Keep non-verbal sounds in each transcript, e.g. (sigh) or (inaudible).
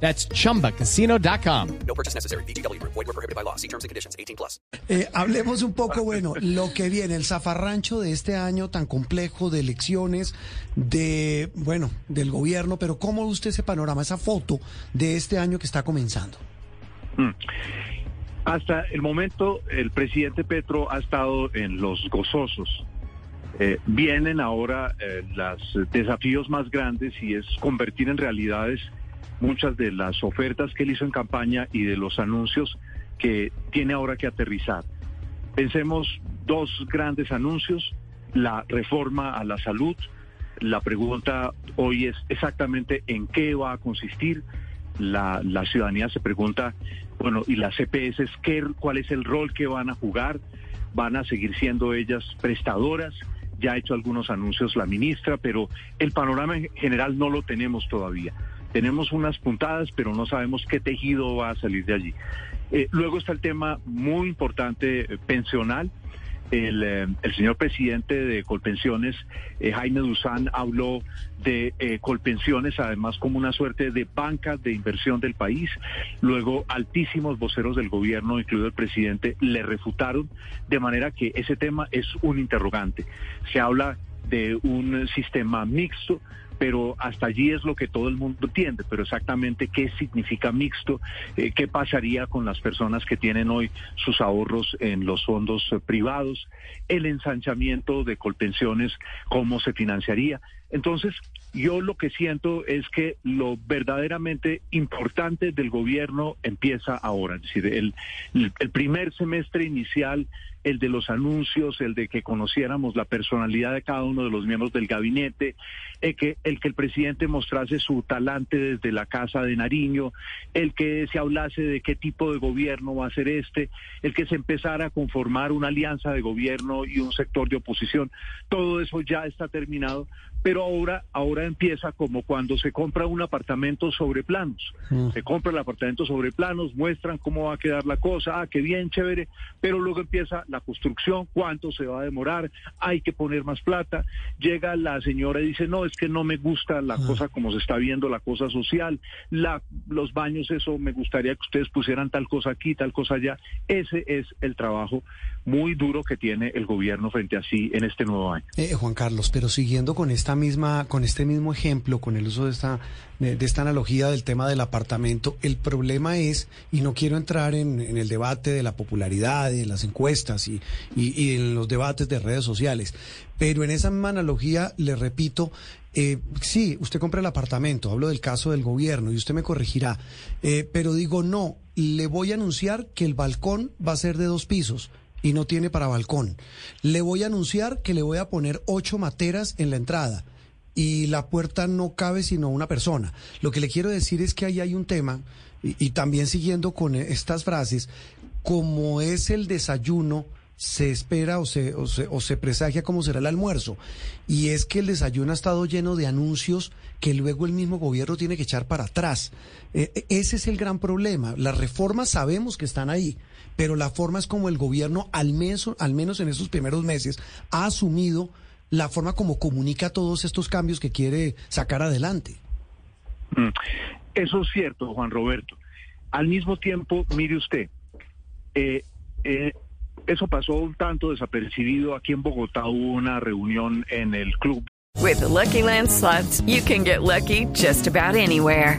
That's chumbacasino.com. No purchase necessary. BGW. Void were prohibited by law. See terms and conditions. 18 plus. Eh, hablemos un poco, bueno, lo que viene, el zafarrancho de este año tan complejo de elecciones, de, bueno, del gobierno, pero ¿cómo ve usted ese panorama, esa foto de este año que está comenzando? Hasta el momento, el presidente Petro ha estado en los gozosos. Eh, vienen ahora eh, los desafíos más grandes y es convertir en realidades muchas de las ofertas que él hizo en campaña y de los anuncios que tiene ahora que aterrizar. Pensemos dos grandes anuncios, la reforma a la salud. La pregunta hoy es exactamente en qué va a consistir. La, la ciudadanía se pregunta, bueno, ¿y las CPS qué, cuál es el rol que van a jugar? ¿Van a seguir siendo ellas prestadoras? Ya ha hecho algunos anuncios la ministra, pero el panorama en general no lo tenemos todavía. Tenemos unas puntadas, pero no sabemos qué tejido va a salir de allí. Eh, luego está el tema muy importante eh, pensional. El, eh, el, señor presidente de Colpensiones, Jaime Duzán, habló de Colpensiones, además como una suerte de banca de inversión del país. Luego, altísimos voceros del gobierno, incluido el presidente, le refutaron, de manera que ese tema es un interrogante. Se habla de un sistema mixto, pero hasta allí es lo que todo el mundo entiende, pero exactamente qué significa mixto, eh, qué pasaría con las personas que tienen hoy sus ahorros en los fondos eh, privados, el ensanchamiento de Colpensiones, cómo se financiaría. Entonces, yo lo que siento es que lo verdaderamente importante del gobierno empieza ahora, es decir, el, primer semestre inicial el de los anuncios, el de que conociéramos la personalidad de cada uno de los miembros del gabinete, el que, el que el presidente mostrase su talante desde la Casa de Nariño, el que se hablase de qué tipo de gobierno va a ser este, el que se empezara a conformar una alianza de gobierno y un sector de oposición. Todo eso ya está terminado, pero ahora, ahora empieza como cuando se compra un apartamento sobre planos. Mm. Se compra el apartamento sobre planos, muestran cómo va a quedar la cosa, ah, qué bien, chévere, pero luego empieza la construcción, cuánto se va a demorar, hay que poner más plata. Llega la señora y dice, no, es que no me gusta la ah. cosa como se está viendo, la cosa social, la, los baños, eso me gustaría que ustedes pusieran tal cosa aquí, tal cosa allá. Ese es el trabajo muy duro que tiene el gobierno frente a sí en este nuevo año. Eh, Juan Carlos, pero siguiendo con esta misma, con este mismo ejemplo, con el uso de esta, de, esta analogía del tema del apartamento, el problema es, y no quiero entrar en, en el debate de la popularidad, de las encuestas y, en los debates de redes sociales, pero en esa misma analogía, le repito, eh, sí, usted compra el apartamento, hablo del caso del gobierno y usted me corregirá, eh, pero digo no, le voy a anunciar que el balcón va a ser de dos pisos y no tiene para balcón. Le voy a anunciar que le voy a poner ocho materas en la entrada y la puerta no cabe sino una persona. Lo que le quiero decir es que ahí hay un tema, y, también siguiendo con estas frases, como es el desayuno, se espera o se, o se, o se presagia cómo será el almuerzo. Y es que el desayuno ha estado lleno de anuncios que luego el mismo gobierno tiene que echar para atrás. Eh, ese es el gran problema. Las reformas sabemos que están ahí, pero la forma es como el gobierno, al menos, al menos en estos primeros meses, ha asumido la forma como comunica todos estos cambios que quiere sacar adelante. Mm. Eso es cierto, Juan Roberto. Al mismo tiempo, mire usted, eh, eh, eso pasó un tanto desapercibido. Aquí en Bogotá hubo una reunión en el club. With the Lucky Land slots, you can get lucky just about anywhere.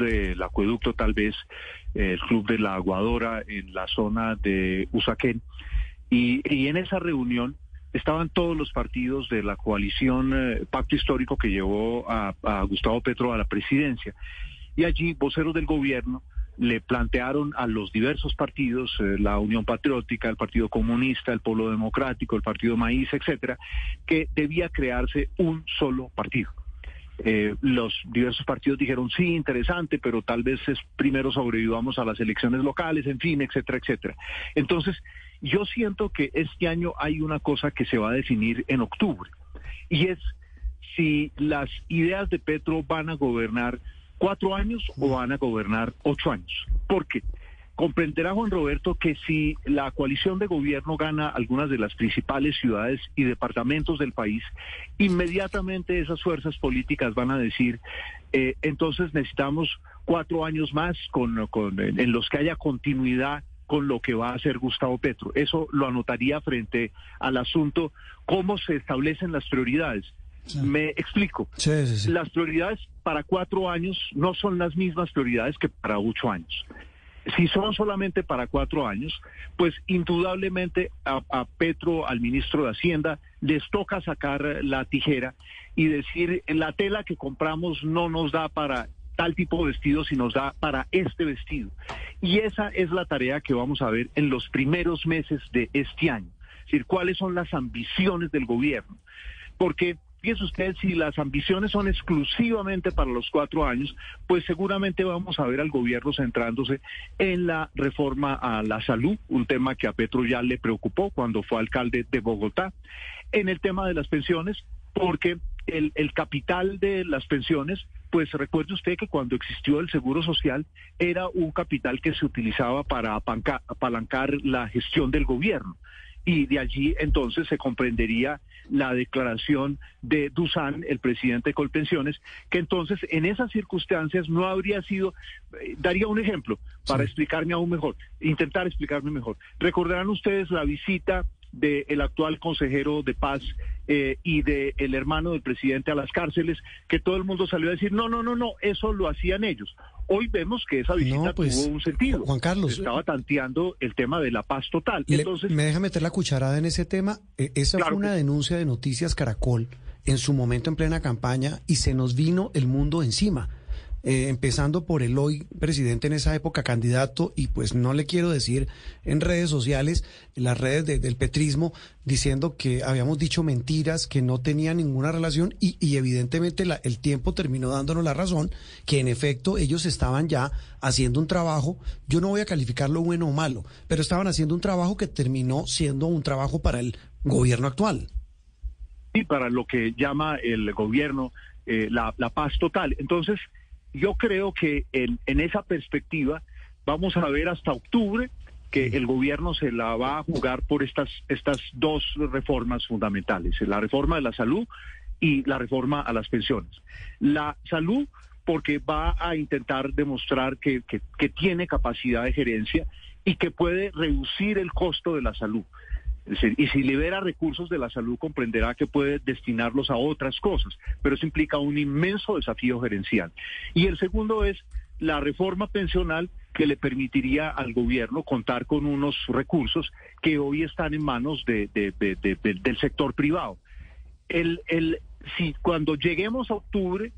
Del acueducto, tal vez, el Club de la Aguadora en la zona de Usaquén. Y, en esa reunión, estaban todos los partidos de la coalición eh, Pacto Histórico que llevó a, Gustavo Petro a la presidencia. Y allí voceros del gobierno le plantearon a los diversos partidos, eh, la Unión Patriótica, el Partido Comunista, el Polo Democrático, el Partido Maíz, etcétera, que debía crearse un solo partido. Eh, los diversos partidos dijeron sí, interesante, pero tal vez es primero sobrevivamos a las elecciones locales, en fin, etcétera, etcétera. Entonces, yo siento que este año hay una cosa que se va a definir en octubre, y es si las ideas de Petro van a gobernar cuatro años o van a gobernar ocho años. ¿Por qué? Comprenderá Juan Roberto que si la coalición de gobierno gana algunas de las principales ciudades y departamentos del país, inmediatamente esas fuerzas políticas van a decir, eh, entonces necesitamos cuatro años más con, con, en los que haya continuidad con lo que va a hacer Gustavo Petro. Eso lo anotaría frente al asunto cómo se establecen las prioridades. Me explico. Sí, sí, sí. Las prioridades para cuatro años no son las mismas prioridades que para ocho años. Si son solamente para cuatro años, pues indudablemente a, Petro, al ministro de Hacienda, les toca sacar la tijera y decir, la tela que compramos no nos da para tal tipo de vestido, si nos da para este vestido. Y esa es la tarea que vamos a ver en los primeros meses de este año. Es decir, cuáles son las ambiciones del gobierno. Porque fíjese usted, si las ambiciones son exclusivamente para los cuatro años, pues seguramente vamos a ver al gobierno centrándose en la reforma a la salud, un tema que a Petro ya le preocupó cuando fue alcalde de Bogotá, en el tema de las pensiones, porque el, el capital de las pensiones pues recuerde usted que cuando existió el Seguro Social era un capital que se utilizaba para apalancar la gestión del gobierno. Y de allí entonces se comprendería la declaración de Dusan, el presidente de Colpensiones, que entonces en esas circunstancias no habría sido, eh, daría un ejemplo para Sí. explicarme aún mejor, intentar explicarme mejor. Recordarán ustedes la visita del actual consejero de paz eh, y del el hermano del presidente a las cárceles, que todo el mundo salió a decir, no, no, no, no, eso lo hacían ellos. Hoy vemos que esa visita No, pues, tuvo un sentido. Juan Carlos, Estaba tanteando el tema de la paz total. Le- Entonces, ¿Me deja meter la cucharada en ese tema? Eh, esa Claro fue una que denuncia de Noticias Caracol en su momento en plena campaña y se nos vino el mundo encima. Eh, empezando por el hoy presidente en esa época candidato y pues no le quiero decir en redes sociales, en las redes de- del petrismo, diciendo que habíamos dicho mentiras, que no tenía ninguna relación y, y evidentemente la- el tiempo terminó dándonos la razón, que en efecto ellos estaban ya haciendo un trabajo, yo no voy a calificarlo bueno o malo, pero estaban haciendo un trabajo que terminó siendo un trabajo para el gobierno actual. y para lo que llama el gobierno eh, la, la paz total. Entonces, yo creo que en, esa perspectiva vamos a ver hasta octubre que el gobierno se la va a jugar por estas, estas dos reformas fundamentales, la reforma de la salud y la reforma a las pensiones. La salud porque va a intentar demostrar que, que tiene capacidad de gerencia y que puede reducir el costo de la salud. Y si libera recursos de la salud, comprenderá que puede destinarlos a otras cosas, pero eso implica un inmenso desafío gerencial. Y el segundo es la reforma pensional que le permitiría al gobierno contar con unos recursos que hoy están en manos de, del sector privado. El, el, si cuando lleguemos a octubre,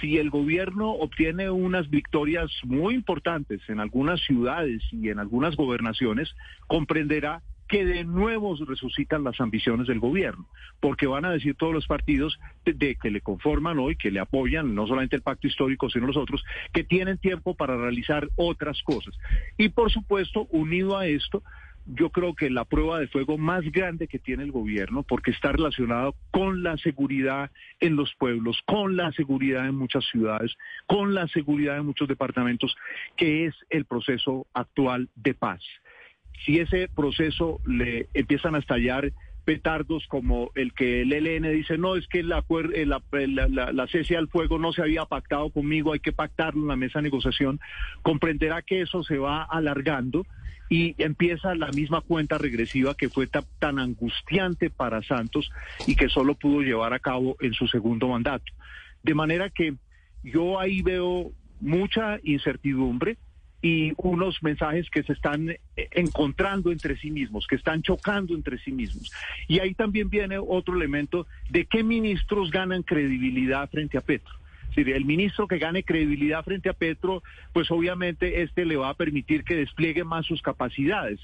si el gobierno obtiene unas victorias muy importantes en algunas ciudades y en algunas gobernaciones, comprenderá que de nuevo resucitan las ambiciones del gobierno, porque van a decir todos los partidos de, que le conforman hoy, que le apoyan, no solamente el pacto histórico, sino los otros, que tienen tiempo para realizar otras cosas. Y por supuesto, unido a esto, yo creo que la prueba de fuego más grande que tiene el gobierno, porque está relacionado con la seguridad en los pueblos, con la seguridad en muchas ciudades, con la seguridad en muchos departamentos, que es el proceso actual de paz si ese proceso le empiezan a estallar petardos como el que el ELN dice, no, es que la, la, la, cese al fuego no se había pactado conmigo, hay que pactarlo en la mesa de negociación, comprenderá que eso se va alargando y empieza la misma cuenta regresiva que fue tan angustiante para Santos y que solo pudo llevar a cabo en su segundo mandato. De manera que yo ahí veo mucha incertidumbre, y unos mensajes que se están eh, encontrando entre sí mismos, que están chocando entre sí mismos. Y ahí también viene otro elemento de qué ministros ganan credibilidad frente a Petro. Si el ministro que gane credibilidad frente a Petro, pues obviamente este le va a permitir que despliegue más sus capacidades.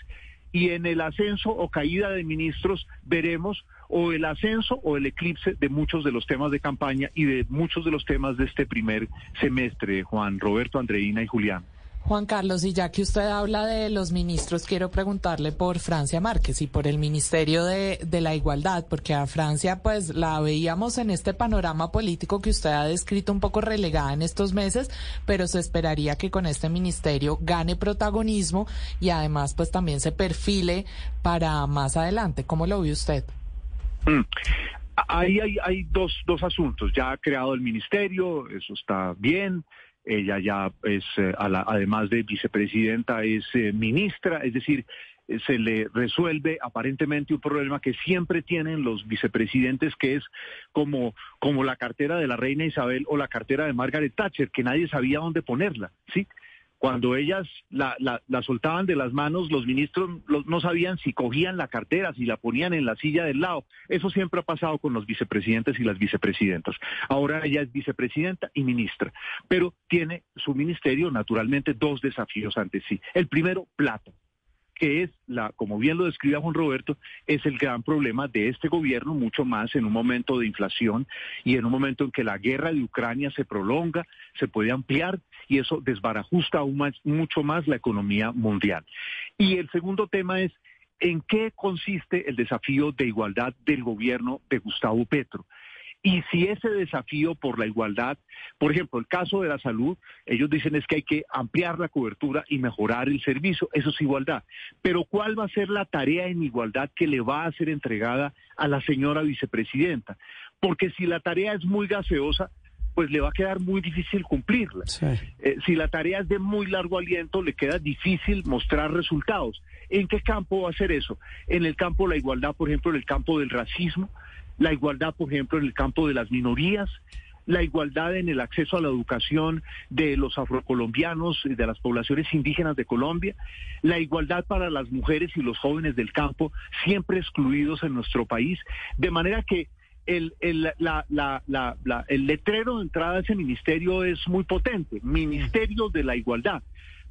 Y en el ascenso o caída de ministros veremos o el ascenso o el eclipse de muchos de los temas de campaña y de muchos de los temas de este primer semestre, Juan Roberto, Andreina y Julián. Juan Carlos, y ya que usted habla de los ministros, quiero preguntarle por Francia Márquez y por el Ministerio de, de, la Igualdad, porque a Francia pues la veíamos en este panorama político que usted ha descrito un poco relegada en estos meses, pero se esperaría que con este ministerio gane protagonismo y además pues también se perfile para más adelante. ¿Cómo lo ve usted? Mm. Ahí hay, hay dos, dos asuntos. Ya ha creado el ministerio, eso está bien. Ella ya es, eh, además de vicepresidenta, es eh, ministra, es decir, eh, se le resuelve aparentemente un problema que siempre tienen los vicepresidentes, que es como, como la cartera de la reina Isabel o la cartera de Margaret Thatcher, que nadie sabía dónde ponerla, ¿sí? Cuando ellas la, la, la soltaban de las manos, los ministros no sabían si cogían la cartera, si la ponían en la silla del lado. Eso siempre ha pasado con los vicepresidentes y las vicepresidentas. Ahora ella es vicepresidenta y ministra, pero tiene su ministerio naturalmente dos desafíos ante sí. El primero, plata que es la, como bien lo describe Juan Roberto, es el gran problema de este gobierno, mucho más en un momento de inflación y en un momento en que la guerra de Ucrania se prolonga, se puede ampliar y eso desbarajusta aún más, mucho más la economía mundial. Y el segundo tema es en qué consiste el desafío de igualdad del gobierno de Gustavo Petro. Y si ese desafío por la igualdad, por ejemplo, el caso de la salud, ellos dicen es que hay que ampliar la cobertura y mejorar el servicio, eso es igualdad. Pero ¿cuál va a ser la tarea en igualdad que le va a ser entregada a la señora vicepresidenta? Porque si la tarea es muy gaseosa, pues le va a quedar muy difícil cumplirla. Eh, si la tarea es de muy largo aliento, le queda difícil mostrar resultados. ¿En qué campo va a ser eso? En el campo de la igualdad, por ejemplo, en el campo del racismo, la igualdad, por ejemplo, en el campo de las minorías, la igualdad en el acceso a la educación de los afrocolombianos y de las poblaciones indígenas de Colombia, la igualdad para las mujeres y los jóvenes del campo, siempre excluidos en nuestro país, de manera que el, el, la, la, la, el letrero de entrada a ese ministerio es muy potente, Ministerio de la Igualdad,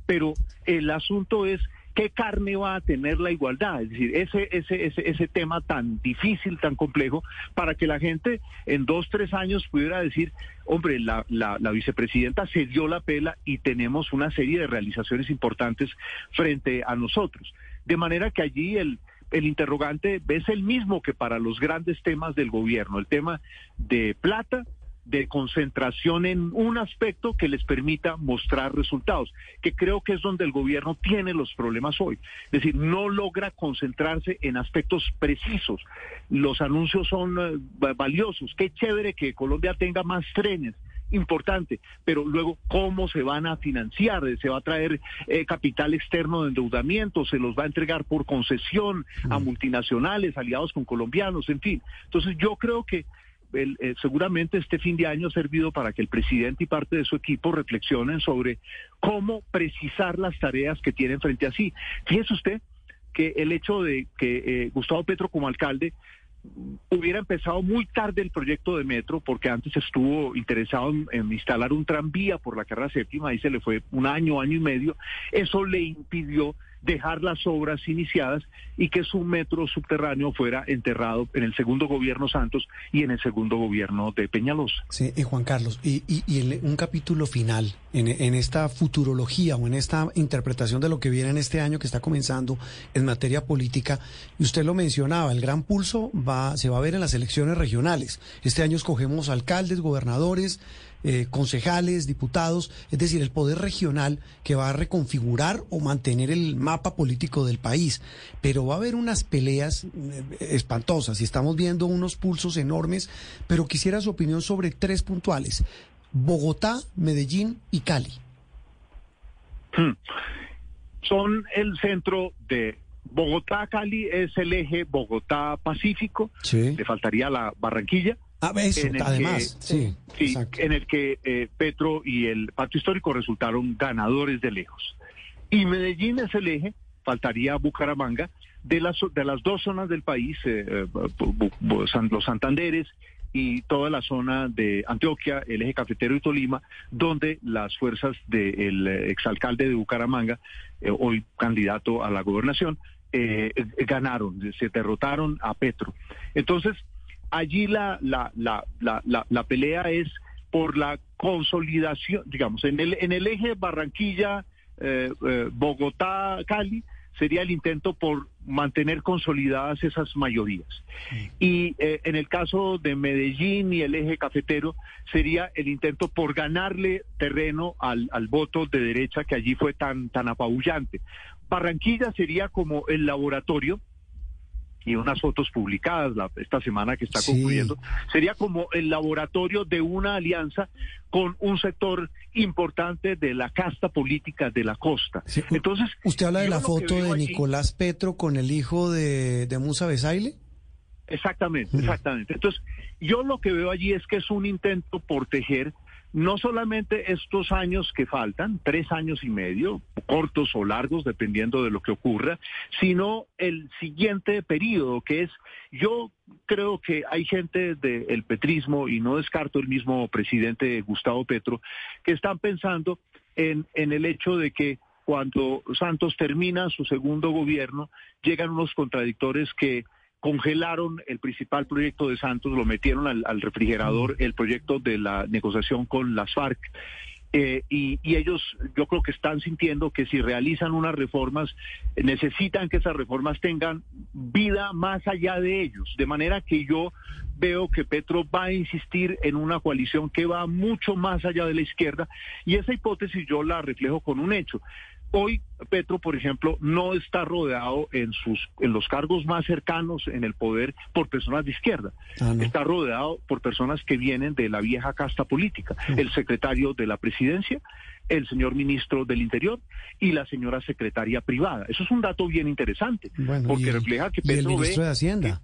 pero el asunto es ¿Qué carne va a tener la igualdad? Es decir, ese, ese, ese, ese tema tan difícil, tan complejo, para que la gente en dos, tres años pudiera decir, hombre, la, la, la vicepresidenta se dio la pela y tenemos una serie de realizaciones importantes frente a nosotros. De manera que allí el, el interrogante es el mismo que para los grandes temas del gobierno, el tema de plata, de concentración en un aspecto que les permita mostrar resultados, que creo que es donde el gobierno tiene los problemas hoy. Es decir, no logra concentrarse en aspectos precisos. Los anuncios son eh, valiosos. Qué chévere que Colombia tenga más trenes importante, pero luego cómo se van a financiar, se va a traer eh, capital externo de endeudamiento, se los va a entregar por concesión a multinacionales, aliados con colombianos, en fin. Entonces yo creo que eh, seguramente este fin de año ha servido para que el presidente y parte de su equipo reflexionen sobre cómo precisar las tareas que tienen frente a sí. Fíjese usted que el hecho de que eh, Gustavo Petro como alcalde hubiera empezado muy tarde el proyecto de metro, porque antes estuvo interesado en, instalar un tranvía por la carrera séptima, y se le fue un año, año y medio, eso le impidió dejar las obras iniciadas y que su metro subterráneo fuera enterrado en el segundo gobierno Santos y en el segundo gobierno de Peñalosa. Sí, y Juan Carlos, y un capítulo final en, en, esta futurología o en esta interpretación de lo que viene en este año que está comenzando en materia política, y usted lo mencionaba, el gran pulso va, se va a ver en las elecciones regionales. Este año escogemos alcaldes, gobernadores, eh, concejales, diputados, es decir, el poder regional que va a reconfigurar o mantener el mapa político del país. Pero va a haber unas peleas eh, espantosas y estamos viendo unos pulsos enormes, pero quisiera su opinión sobre tres puntuales. Bogotá, Medellín y Cali. Hmm. Son el centro de Bogotá-Cali, es el eje Bogotá-Pacífico. Le faltaría la Barranquilla. Ah, eso, además, sí, sí en el que eh, Petro y el Pacto Histórico resultaron ganadores de lejos. Y Medellín es el eje, faltaría Bucaramanga, de las, de las dos zonas del país, eh, eh, los Santanderes y toda la zona de Antioquia, el eje cafetero y Tolima, donde las fuerzas del eh, exalcalde de Bucaramanga, eh, hoy candidato a la gobernación, eh, ganaron, se derrotaron a Petro. Entonces, allí la, la, la, la, la, pelea es por la consolidación, digamos, en el, en el eje Barranquilla, eh, eh, Bogotá, Cali, sería el intento por mantener consolidadas esas mayorías. Y eh, en el caso de Medellín y el eje cafetero, sería el intento por ganarle terreno al, al voto de derecha que allí fue tan, tan apabullante. Barranquilla sería como el laboratorio y unas fotos publicadas la- esta semana que está Sí. concluyendo, sería como el laboratorio de una alianza con un sector importante de la casta política de la costa. Sí, Entonces, ¿Usted habla de la foto de allí- Nicolás Petro con el hijo de, de Musa Besaile? Exactamente, exactamente. Entonces, yo lo que veo allí es que es un intento por tejer no solamente estos años que faltan, tres años y medio, cortos o largos, dependiendo de lo que ocurra, sino el siguiente periodo, que es, yo creo que hay gente del petrismo, y no descarto el mismo presidente Gustavo Petro, que están pensando en, en el hecho de que cuando Santos termina su segundo gobierno, llegan unos contradictores que congelaron el principal proyecto de Santos, lo metieron al, al refrigerador, el proyecto de la negociación con las FARC. Eh, y, y ellos yo creo que están sintiendo que si realizan unas reformas, necesitan que esas reformas tengan vida más allá de ellos. De manera que yo veo que Petro va a insistir en una coalición que va mucho más allá de la izquierda y esa hipótesis yo la reflejo con un hecho. Hoy Petro, por ejemplo, no está rodeado en sus en los cargos más cercanos en el poder por personas de izquierda. Ah, no. Está rodeado por personas que vienen de la vieja casta política, el secretario de la presidencia, el señor ministro del Interior y la señora secretaria privada. Eso es un dato bien interesante, Bueno, porque y refleja que y el Petro ministro ve de Hacienda.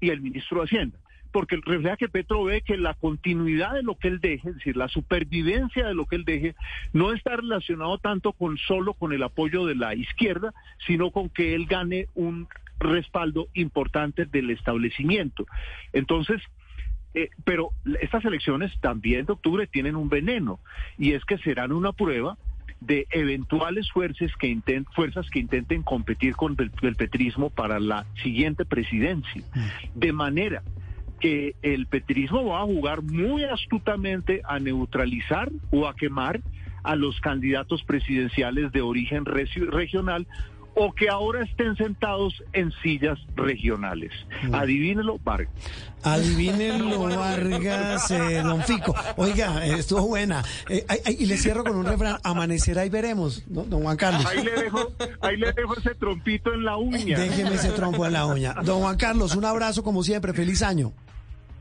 y el ministro de Hacienda. Porque refleja que Petro ve que la continuidad de lo que él deje, es decir, la supervivencia de lo que él deje, no está relacionado tanto con solo con el apoyo de la izquierda, sino con que él gane un respaldo importante del establecimiento. Entonces, eh, pero estas elecciones también de octubre tienen un veneno, y es que serán una prueba de eventuales fuerzas que, inten- fuerzas que intenten competir con el, el petrismo para la siguiente presidencia. De manera que el petrismo va a jugar muy astutamente a neutralizar o a quemar a los candidatos presidenciales de origen regi- regional o que ahora estén sentados en sillas regionales. Adivínelo, Vargas. Adivínenlo, (laughs) Vargas, eh, don Fico. Oiga, eh, estuvo buena. Eh, ay, ay, y le cierro con un refrán. Amanecerá y veremos, ¿no? don Juan Carlos. Ahí le dejo, ahí le dejo ese trompito en la uña. Déjeme ese trompo en la uña. Don Juan Carlos, un abrazo como siempre. Feliz año.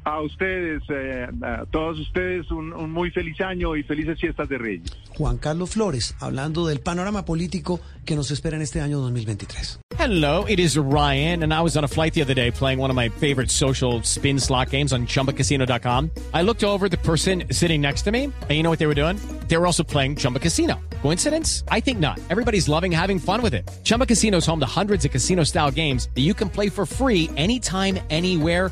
A ustedes, eh, a todos ustedes, un, un muy feliz año y felices fiestas de Reyes. Juan Carlos Flores, hablando del panorama político que nos espera en este año 2023. Hello, it is Ryan, and I was on a flight the other day playing one of my favorite social spin slot games on chumbacasino.com. I looked over at the person sitting next to me, and you know what they were doing? They were also playing Chumba Casino. Coincidence? I think not. Everybody's loving having fun with it. Chumba Casino is home to hundreds of casino style games that you can play for free anytime, anywhere